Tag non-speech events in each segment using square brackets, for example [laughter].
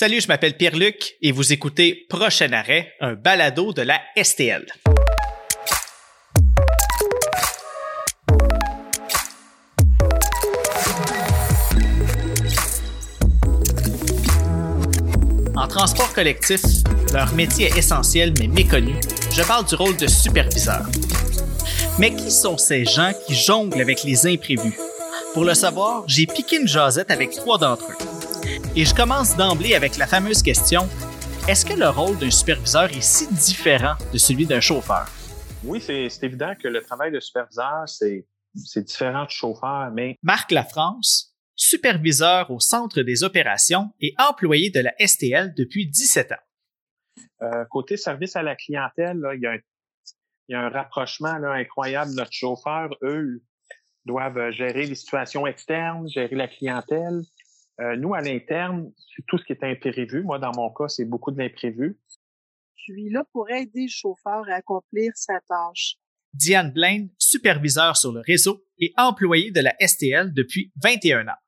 Salut, je m'appelle Pierre-Luc et vous écoutez Prochain arrêt, un balado de la STL. En transport collectif, leur métier est essentiel mais méconnu. Je parle du rôle de superviseur. Mais qui sont ces gens qui jonglent avec les imprévus? Pour le savoir, j'ai piqué une jasette avec trois d'entre eux. Et je commence d'emblée avec la fameuse question est-ce que le rôle d'un superviseur est si différent de celui d'un chauffeur? Oui, c'est évident que le travail de superviseur, c'est différent de chauffeur, mais. Marc Lafrance, superviseur au Centre des opérations et employé de la STL depuis 17 ans. Euh, côté service à la clientèle, là, il, y a un, il, y a un, rapprochement là, incroyable. Notre chauffeur, eux, doivent gérer les situations externes, gérer la clientèle. Euh, nous, à l'interne, c'est tout ce qui est imprévu. Moi, dans mon cas, c'est beaucoup de l'imprévu. Je suis là pour aider le chauffeur à accomplir sa tâche. Diane Blaine, superviseur sur le réseau et employée de la STL depuis 21 ans.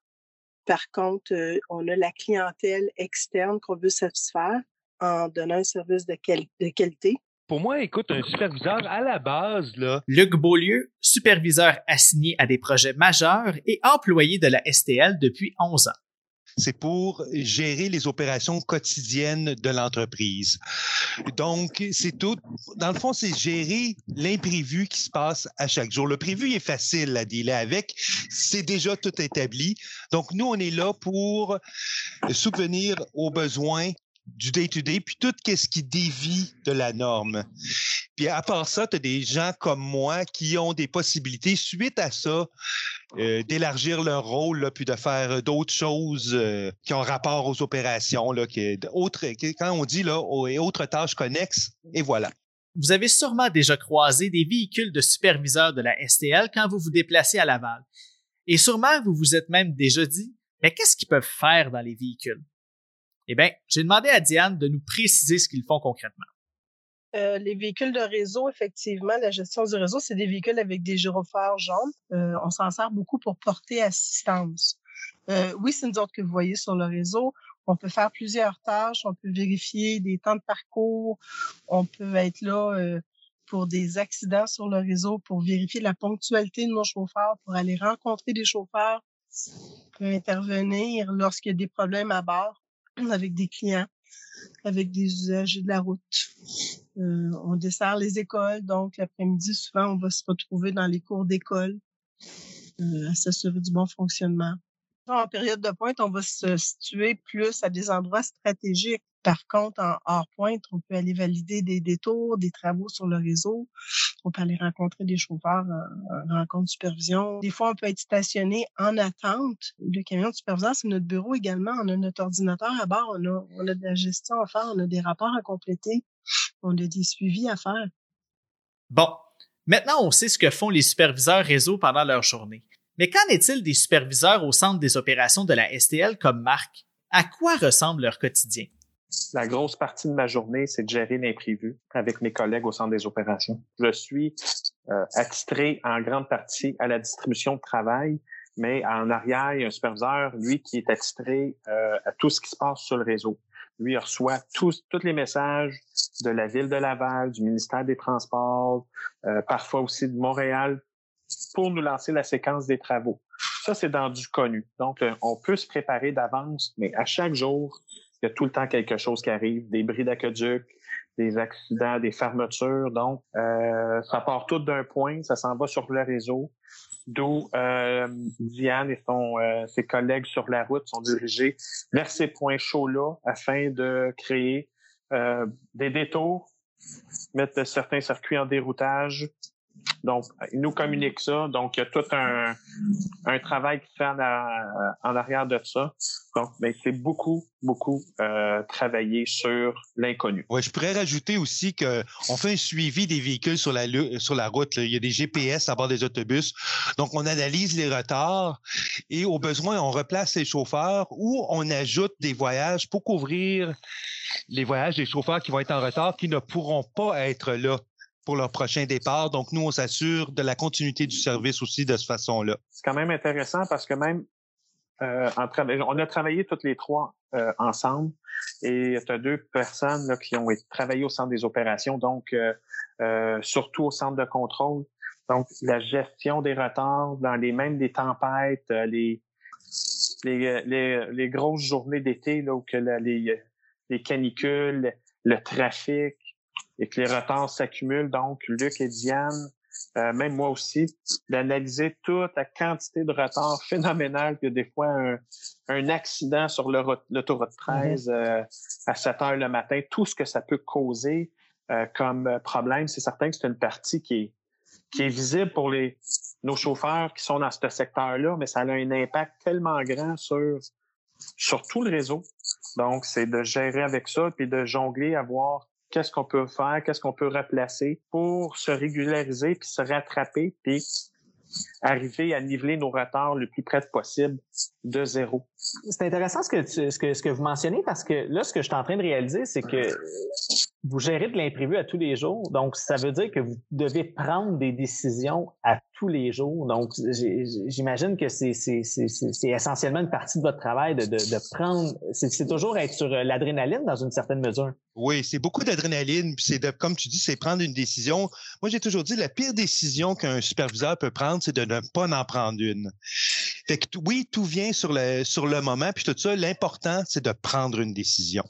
Par contre, euh, on a la clientèle externe qu'on veut satisfaire en donnant un service de, de qualité. Pour moi, écoute, un superviseur à la base, là. Luc Beaulieu, superviseur assigné à des projets majeurs et employé de la STL depuis 11 ans c'est pour gérer les opérations quotidiennes de l'entreprise. Donc, c'est tout. Dans le fond, c'est gérer l'imprévu qui se passe à chaque jour. Le prévu est facile à dealer avec. C'est déjà tout établi. Donc, nous, on est là pour subvenir aux besoins du day-to-day, puis tout ce qui dévie de la norme. Puis à part ça, tu as des gens comme moi qui ont des possibilités, suite à ça, euh, d'élargir leur rôle, puis de faire d'autres choses euh, qui ont rapport aux opérations, là, qui, autre, quand on dit là, autres tâches connexes, et voilà. Vous avez sûrement déjà croisé des véhicules de superviseurs de la STL quand vous vous déplacez à Laval. Et sûrement, vous vous êtes même déjà dit, mais qu'est-ce qu'ils peuvent faire dans les véhicules? Eh bien, j'ai demandé à Diane de nous préciser ce qu'ils font concrètement. Euh, les véhicules de réseau, effectivement, la gestion du réseau, c'est des véhicules avec des gyrophares jaunes. Euh, on s'en sert beaucoup pour porter assistance. Euh, oui, c'est nous autres que vous voyez sur le réseau. On peut faire plusieurs tâches, on peut vérifier des temps de parcours, on peut être là pour des accidents sur le réseau, pour vérifier la ponctualité de nos chauffeurs, pour aller rencontrer des chauffeurs, on peut intervenir lorsqu'il y a des problèmes à bord avec des clients, avec des usagers de la route. Euh, on dessert les écoles, donc l'après-midi, souvent, on va se retrouver dans les cours d'école euh, à s'assurer du bon fonctionnement. En période de pointe, on va se situer plus à des endroits stratégiques par contre, en hors pointe, on peut aller valider des détours, des travaux sur le réseau. On peut aller rencontrer des chauffeurs en, rencontre de supervision. Des fois, on peut être stationné en attente. Le camion de supervision, c'est notre bureau également. On a notre ordinateur à bord. On a, on a de la gestion à faire. On a des rapports à compléter. On a des suivis à faire. Bon. Maintenant, on sait ce que font les superviseurs réseau pendant leur journée. Mais qu'en est-il des superviseurs au centre des opérations de la STL comme Marc? À quoi ressemble leur quotidien? La grosse partie de ma journée, c'est de gérer l'imprévu avec mes collègues au centre des opérations. Je suis euh, attitré en grande partie à la distribution de travail, mais en arrière, il y a un superviseur, lui, qui est attitré euh, à tout ce qui se passe sur le réseau. Lui, il reçoit tous, tous les messages de la ville de Laval, du ministère des Transports, euh, parfois aussi de Montréal, pour nous lancer la séquence des travaux. Ça, c'est dans du connu. Donc, euh, on peut se préparer d'avance, mais à chaque jour, il y a tout le temps quelque chose qui arrive, des bris d'aqueduc, des accidents, des fermetures. Donc, euh, ça part tout d'un point, ça s'en va sur le réseau, d'où euh, Diane et son, euh, ses collègues sur la route sont dirigés vers ces points chauds-là afin de créer euh, des détours, mettre certains circuits en déroutage, donc, ils nous communiquent ça. Donc, il y a tout un, travail qui se fait en, arrière de ça. Donc, ben, c'est beaucoup, beaucoup euh, travailler sur l'inconnu. Ouais, je pourrais rajouter aussi que on fait un suivi des véhicules sur la route. Il y a des GPS à bord des autobus. Donc, on analyse les retards et au besoin, on replace les chauffeurs ou on ajoute des voyages pour couvrir les voyages des chauffeurs qui vont être en retard, qui ne pourront pas être là pour leur prochain départ. Donc, nous, on s'assure de la continuité du service aussi de cette façon-là. C'est quand même intéressant parce que même euh, on a travaillé toutes les trois euh, ensemble et tu as deux personnes qui ont travaillé au centre des opérations, donc surtout au centre de contrôle. Donc, la gestion des retards dans les mêmes des tempêtes, les, les grosses journées d'été, là, où que les, les canicules, le trafic et que les retards s'accumulent. Donc, Luc et Diane, euh, même moi aussi, d'analyser toute la quantité de retards [laughs] phénoménal que des fois un, un accident sur l'autoroute 13 mm-hmm. euh, à 7 heures le matin, tout ce que ça peut causer euh, comme problème, c'est certain que c'est une partie qui est, qui est visible pour les, nos chauffeurs qui sont dans ce secteur-là, mais ça a un impact tellement grand sur, sur tout le réseau. Donc, c'est de gérer avec ça, puis de jongler à voir qu'est-ce qu'on peut faire, qu'est-ce qu'on peut replacer pour se régulariser, puis se rattraper, puis arriver à niveler nos retards le plus près possible de zéro. C'est intéressant ce que, ce, que, ce que vous mentionnez parce que là, ce que je suis en train de réaliser, c'est que vous gérez de l'imprévu à tous les jours. Donc, ça veut dire que vous devez prendre des décisions à tous les jours. Donc, j'imagine que c'est essentiellement une partie de votre travail de, de, de prendre. C'est toujours être sur euh, l'adrénaline dans une certaine mesure. Oui, c'est beaucoup d'adrénaline. Puis c'est comme tu dis, c'est prendre une décision. Moi, j'ai toujours dit la pire décision qu'un superviseur peut prendre, c'est de ne pas en prendre une. Fait que oui, tout vient sur le sur le moment. Puis tout ça, l'important, c'est de prendre une décision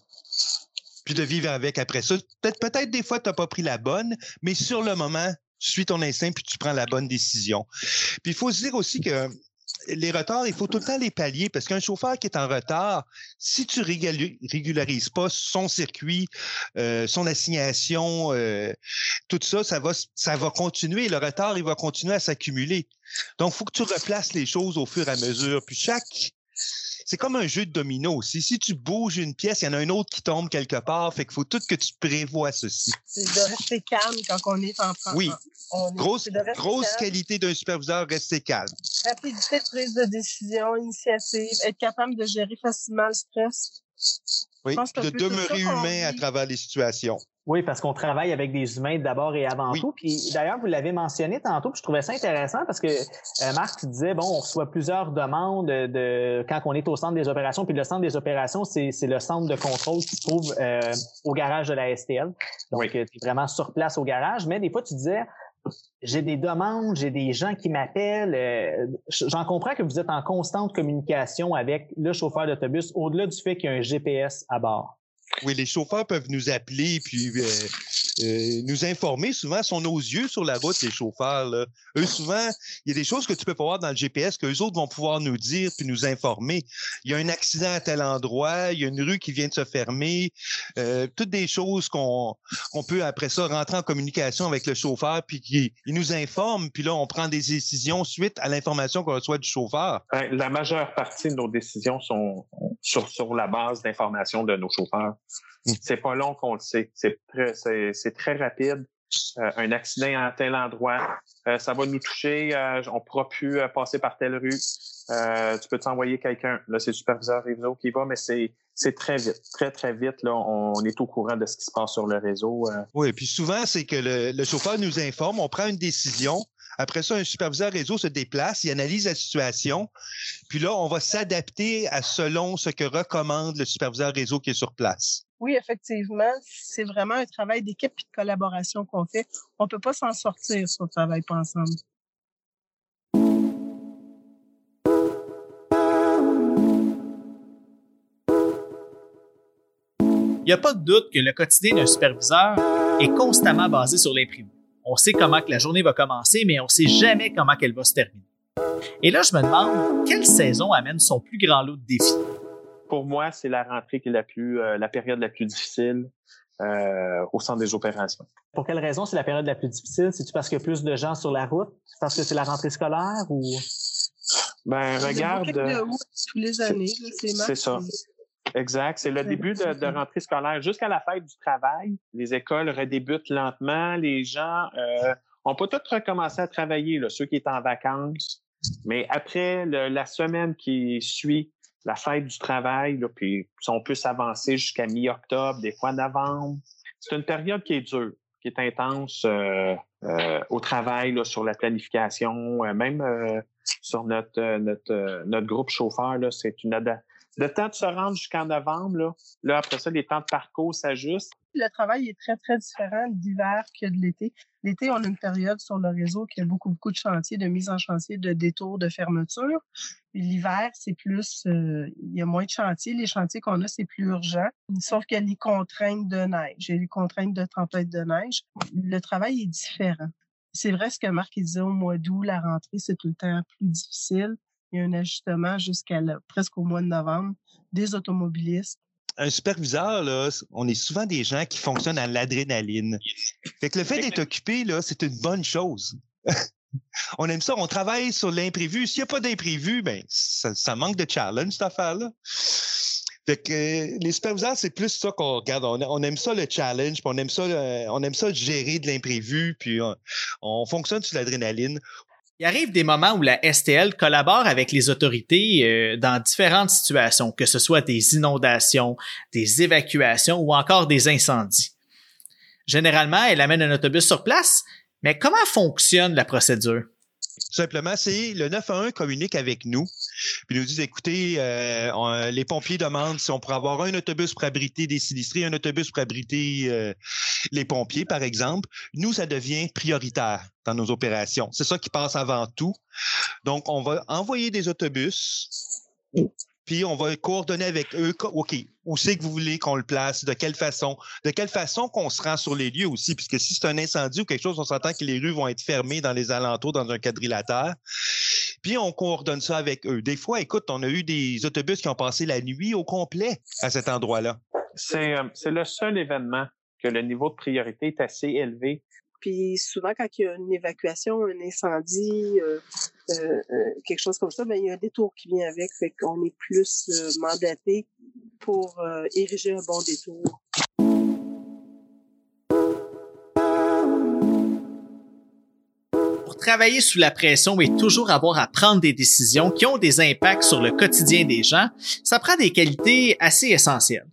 de vivre avec après ça. Peut-être peut-être des fois, tu n'as pas pris la bonne, mais sur le moment, tu suis ton instinct puis tu prends la bonne décision. Puis il faut se dire aussi que les retards, il faut tout le temps les pallier parce qu'un chauffeur qui est en retard, si tu régularises pas son circuit, euh, son assignation, euh, tout ça, ça va, ça va continuer. Le retard, il va continuer à s'accumuler. Donc, il faut que tu replaces les choses au fur et à mesure. Puis chaque c'est comme un jeu de domino aussi. Si tu bouges une pièce, il y en a une autre qui tombe quelque part. Fait qu'il faut tout que tu prévois ceci. C'est de rester calme quand on est en France. Oui. grosse grosse qualité d'un superviseur, rester calme. Rapidité de prise de décision, initiative, être capable de gérer facilement le stress. Oui, de demeurer humain à travers les situations. Oui, parce qu'on travaille avec des humains d'abord et avant tout. Puis d'ailleurs, vous l'avez mentionné tantôt, puis je trouvais ça intéressant parce que euh, Marc, tu disais, bon, on reçoit plusieurs demandes de quand on est au centre des opérations, puis le centre des opérations, c'est le centre de contrôle qui se trouve euh, au garage de la STL. Donc, tu es vraiment sur place au garage, mais des fois, tu disais, j'ai des demandes, j'ai des gens qui m'appellent. Euh, j'en comprends que vous êtes en constante communication avec le chauffeur d'autobus, au-delà du fait qu'il y a un GPS à bord. Oui, les chauffeurs peuvent nous appeler puis euh, euh, nous informer. Souvent, sont nos yeux sur la route, les chauffeurs. Là. Eux, souvent, il y a des choses que tu peux pas voir dans le GPS que les autres vont pouvoir nous dire puis nous informer. Il y a un accident à tel endroit, il y a une rue qui vient de se fermer. Euh, toutes des choses qu'on qu'on peut après ça rentrer en communication avec le chauffeur puis qui il nous informe puis là on prend des décisions suite à l'information qu'on reçoit du chauffeur. La majeure partie de nos décisions sont sur sur la base d'informations de nos chauffeurs. Mmh. C'est pas long qu'on le sait. C'est très, c'est, très rapide. Euh, un accident à tel endroit, euh, ça va nous toucher, euh, on pourra plus passer par telle rue. tu peux t'envoyer quelqu'un. Là, c'est le superviseur réseau qui va, mais c'est, c'est très vite, très, très vite. Là, on est au courant de ce qui se passe sur le réseau. Oui, puis souvent, c'est que le, le chauffeur nous informe, on prend une décision, après ça, un superviseur réseau se déplace, il analyse la situation, puis là, on va s'adapter à selon ce que recommande le superviseur réseau qui est sur place. Oui, effectivement, c'est vraiment un travail d'équipe et de collaboration qu'on fait. On ne peut pas s'en sortir si on ne travaille pas ensemble. Il n'y a pas de doute que le quotidien d'un superviseur est constamment basé sur l'imprimé. On sait comment que la journée va commencer, mais on ne sait jamais comment qu'elle va se terminer. Et là, je me demande, quelle saison amène son plus grand lot de défis? pour moi, c'est la rentrée qui est la plus, euh, la période la plus difficile euh, au centre des opérations. Pour quelle raison c'est la période la plus difficile? C'est-tu parce qu'il y a plus de gens sur la route? C'est parce que c'est la rentrée scolaire ou? Ben, regarde. tous les années, c'est ça. Exact. C'est le début de, de rentrée scolaire. Jusqu'à la fête du travail, les écoles redébutent lentement. Les gens euh, on peut tous recommencer à travailler, là, ceux qui sont en vacances. Mais après la semaine qui suit la fête du travail, là, puis on peut s'avancer jusqu'à mi-octobre, des fois novembre. C'est une période qui est dure, qui est intense euh, euh, au travail, là, sur la planification, euh, même sur notre, notre, notre groupe chauffeur. C'est une Le temps de se rendre jusqu'en novembre, là, là, après ça, les temps de parcours s'ajustent le travail est très, très différent d'hiver que de l'été. L'été, on a une période sur le réseau qui a beaucoup, beaucoup de chantiers, de mise en chantier, de détours, de fermeture. L'hiver, c'est plus, euh, il y a moins de chantiers. Les chantiers qu'on a, c'est plus urgent. Sauf qu'il y a les contraintes de neige, il y a les contraintes de tempête de neige. Le travail est différent. C'est vrai ce que Marc disait au mois d'août, la rentrée, c'est tout le temps plus difficile. Il y a un ajustement jusqu'à presque au mois de novembre des automobilistes un superviseur, on est souvent des gens qui fonctionnent à l'adrénaline. Fait le fait d'être occupé, c'est une bonne chose. [laughs] on aime ça, on travaille sur l'imprévu. S'il n'y a pas d'imprévu, ben, ça, manque de challenge, cette affaire-là. Fait que euh, les superviseurs, c'est plus ça qu'on regarde. On, aime ça le challenge, puis on aime ça, on aime ça gérer de l'imprévu, puis on fonctionne sur l'adrénaline. Il arrive des moments où la STL collabore avec les autorités euh, dans différentes situations, que ce soit des inondations, des évacuations ou encore des incendies. Généralement, elle amène un autobus sur place, mais comment fonctionne la procédure? simplement, c'est le 911 communique avec nous, puis nous dit, écoutez, euh, les pompiers demandent si on pourrait avoir un autobus pour abriter des sinistrés, un autobus pour abriter euh, les pompiers, par exemple. Nous, ça devient prioritaire dans nos opérations. C'est ça qui passe avant tout. Donc, on va envoyer des autobus puis on va coordonner avec eux. OK, où c'est que vous voulez qu'on le place, de quelle façon, de quelle façon qu'on se rend sur les lieux aussi, puisque si c'est un incendie ou quelque chose, on s'entend que les rues vont être fermées dans les alentours, dans un quadrilatère. Puis on coordonne ça avec eux. Des fois, écoute, on a eu des autobus qui ont passé la nuit au complet à cet endroit-là. C'est euh, le seul événement que le niveau de priorité est assez élevé puis souvent, quand il y a une évacuation, un incendie, euh, euh, euh, quelque chose comme ça, ben, il y a un détour qui vient avec. Fait qu'on est plus mandaté pour ériger un bon détour. Travailler sous la pression et toujours avoir à prendre des décisions qui ont des impacts sur le quotidien des gens, ça prend des qualités assez essentielles.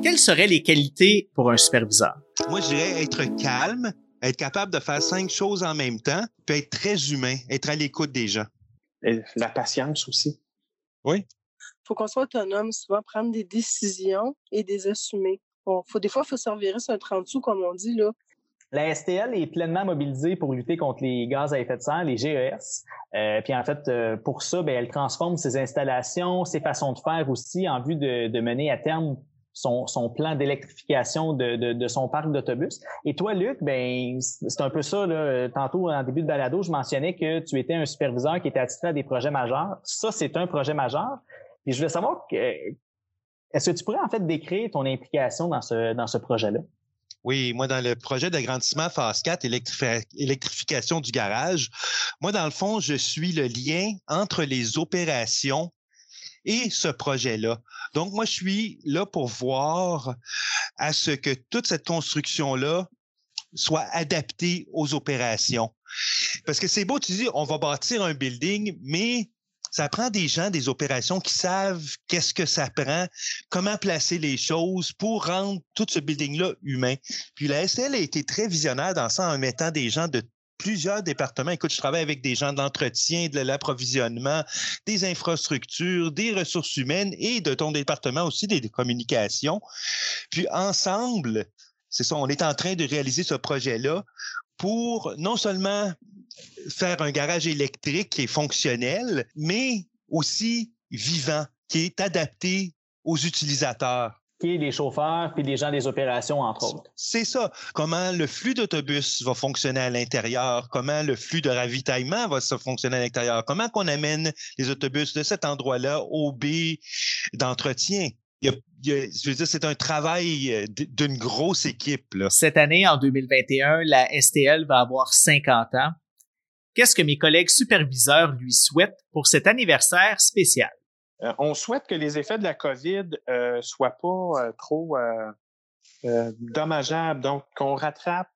Quelles seraient les qualités pour un superviseur? Moi, je dirais être calme, être capable de faire cinq choses en même temps, puis être très humain, être à l'écoute des gens. Et la patience aussi. Oui. Il faut qu'on soit autonome, souvent prendre des décisions et des assumer. Bon, faut, des fois, il faut servir sur un 30 sous, comme on dit. Là. La STL est pleinement mobilisée pour lutter contre les gaz à effet de serre, les GES. Euh, puis en fait, euh, pour ça, ben, elle transforme ses installations, ses façons de faire aussi en vue de, de mener à terme son, son plan d'électrification de, de, de, son parc d'autobus. Et toi, Luc, ben c'est un peu ça. Là. Tantôt, en début de balado, je mentionnais que tu étais un superviseur qui était attitré à des projets majeurs. Ça, c'est un projet majeur. Et je voulais savoir, est-ce que tu pourrais en fait décrire ton implication dans ce, dans ce projet-là? Oui, moi, dans le projet d'agrandissement phase 4, électrification du garage, moi, dans le fond, je suis le lien entre les opérations et ce projet-là. Donc, moi, je suis là pour voir à ce que toute cette construction-là soit adaptée aux opérations. Parce que c'est beau, tu dis, on va bâtir un building, mais ça prend des gens, des opérations qui savent qu'est-ce que ça prend, comment placer les choses pour rendre tout ce building-là humain. Puis la SL a été très visionnaire dans ça en mettant des gens de plusieurs départements. Écoute, je travaille avec des gens d'entretien, de l'approvisionnement, des infrastructures, des ressources humaines et de ton département aussi des communications. Puis ensemble, c'est ça, on est en train de réaliser ce projet-là pour non seulement faire un garage électrique qui est fonctionnel, mais aussi vivant, qui est adapté aux utilisateurs les chauffeurs puis les gens des opérations, entre autres. C'est ça. Comment le flux d'autobus va fonctionner à l'intérieur, comment le flux de ravitaillement va se fonctionner à l'intérieur, comment qu'on amène les autobus de cet endroit-là au B d'entretien? je veux dire, c'est un travail euh, d'une grosse équipe. Là. Cette année, en 2021, la STL va avoir 50 ans. Qu'est-ce que mes collègues superviseurs lui souhaitent pour cet anniversaire spécial? Euh, on souhaite que les effets de la COVID euh, soient pas euh, trop euh, dommageables, donc qu'on rattrape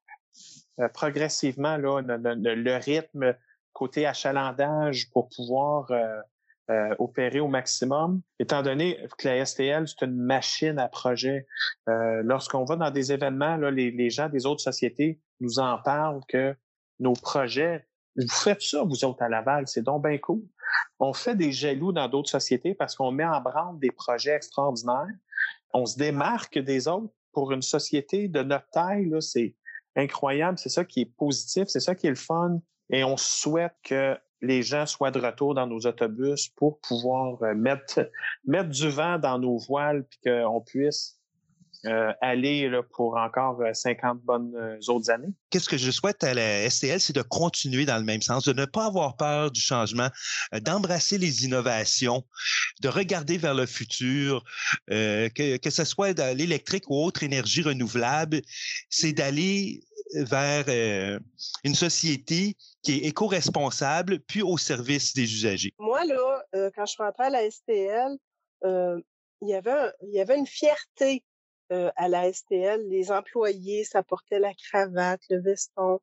progressivement le, rythme côté achalandage pour pouvoir opérer au maximum, étant donné que la STL, c'est une machine à projet. Lorsqu'on va dans des événements, les, les gens des autres sociétés nous en parlent que nos projets vous faites ça, vous autres, à Laval, c'est donc bien cool. on fait des jaloux dans d'autres sociétés parce qu'on met en branle des projets extraordinaires. On se démarque des autres pour une société de notre taille. C'est incroyable. C'est ça qui est positif. C'est ça qui est le fun. Et on souhaite que les gens soient de retour dans nos autobus pour pouvoir euh, mettre, mettre du vent dans nos voiles puis qu'on puisse euh, aller là, pour encore 50 euh, bonnes euh, autres années. Qu'est-ce que je souhaite à la STL, c'est de continuer dans le même sens, de ne pas avoir peur du changement, d'embrasser les innovations, de regarder vers le futur, que, que ce soit dans l'électrique ou autre énergie renouvelable, c'est d'aller vers une société qui est éco-responsable, puis au service des usagers. Moi, là, quand je suis rentrée à la STL, il y avait, il y avait une fierté à la STL, les employés, ça portait la cravate, le veston.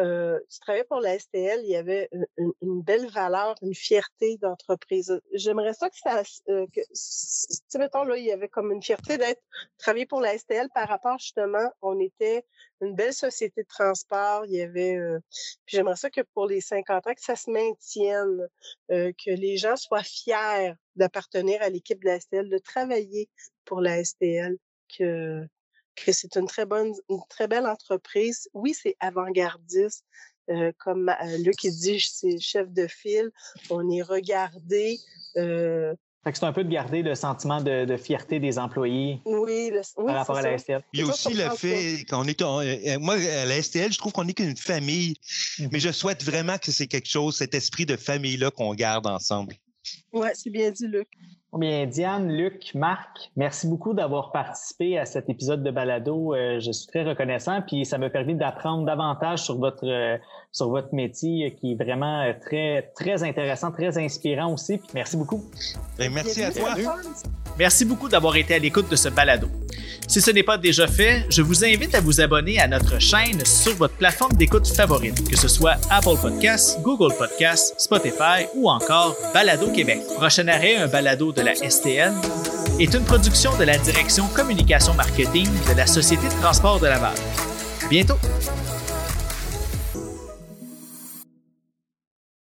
Euh, tu travaillais pour la STL, il y avait une, belle valeur, une fierté d'entreprise. J'aimerais ça que ça, euh, que, tu mettons là, il y avait comme une fierté d'être travailler pour la STL par rapport justement, on était une belle société de transport. Il y avait, euh, j'aimerais ça que pour les 50 ans que ça se maintienne, euh, que les gens soient fiers d'appartenir à l'équipe de la STL, de travailler pour la STL que, que c'est une très bonne, une très belle entreprise. Oui, c'est avant-gardiste. Euh, comme euh, Luc dit, c'est chef de file. On est regardé. Euh, c'est un peu de garder le sentiment de, fierté des employés oui, par rapport à la STL. Il y a aussi le fait qu'on est, euh, moi, à la STL, je trouve qu'on est qu'une famille, mmh mais je souhaite vraiment que c'est quelque chose, cet esprit de famille-là qu'on garde ensemble. Oui, c'est bien dit, Luc. Bien, Diane, Luc, Marc, merci beaucoup d'avoir participé à cet épisode de Balado. Euh, je suis très reconnaissant, puis ça m'a permis d'apprendre davantage sur votre euh, sur votre métier, qui est vraiment euh, très très intéressant, très inspirant aussi. merci beaucoup. Ben, merci à toi. Merci beaucoup d'avoir été à l'écoute de ce balado. Si ce n'est pas déjà fait, je vous invite à vous abonner à notre chaîne sur votre plateforme d'écoute favorite, que ce soit Apple Podcasts, Google Podcasts, Spotify ou encore Balado Québec. Prochain arrêt, un balado de la STN, est une production de la Direction Communication Marketing de la Société de transport de Laval. À bientôt!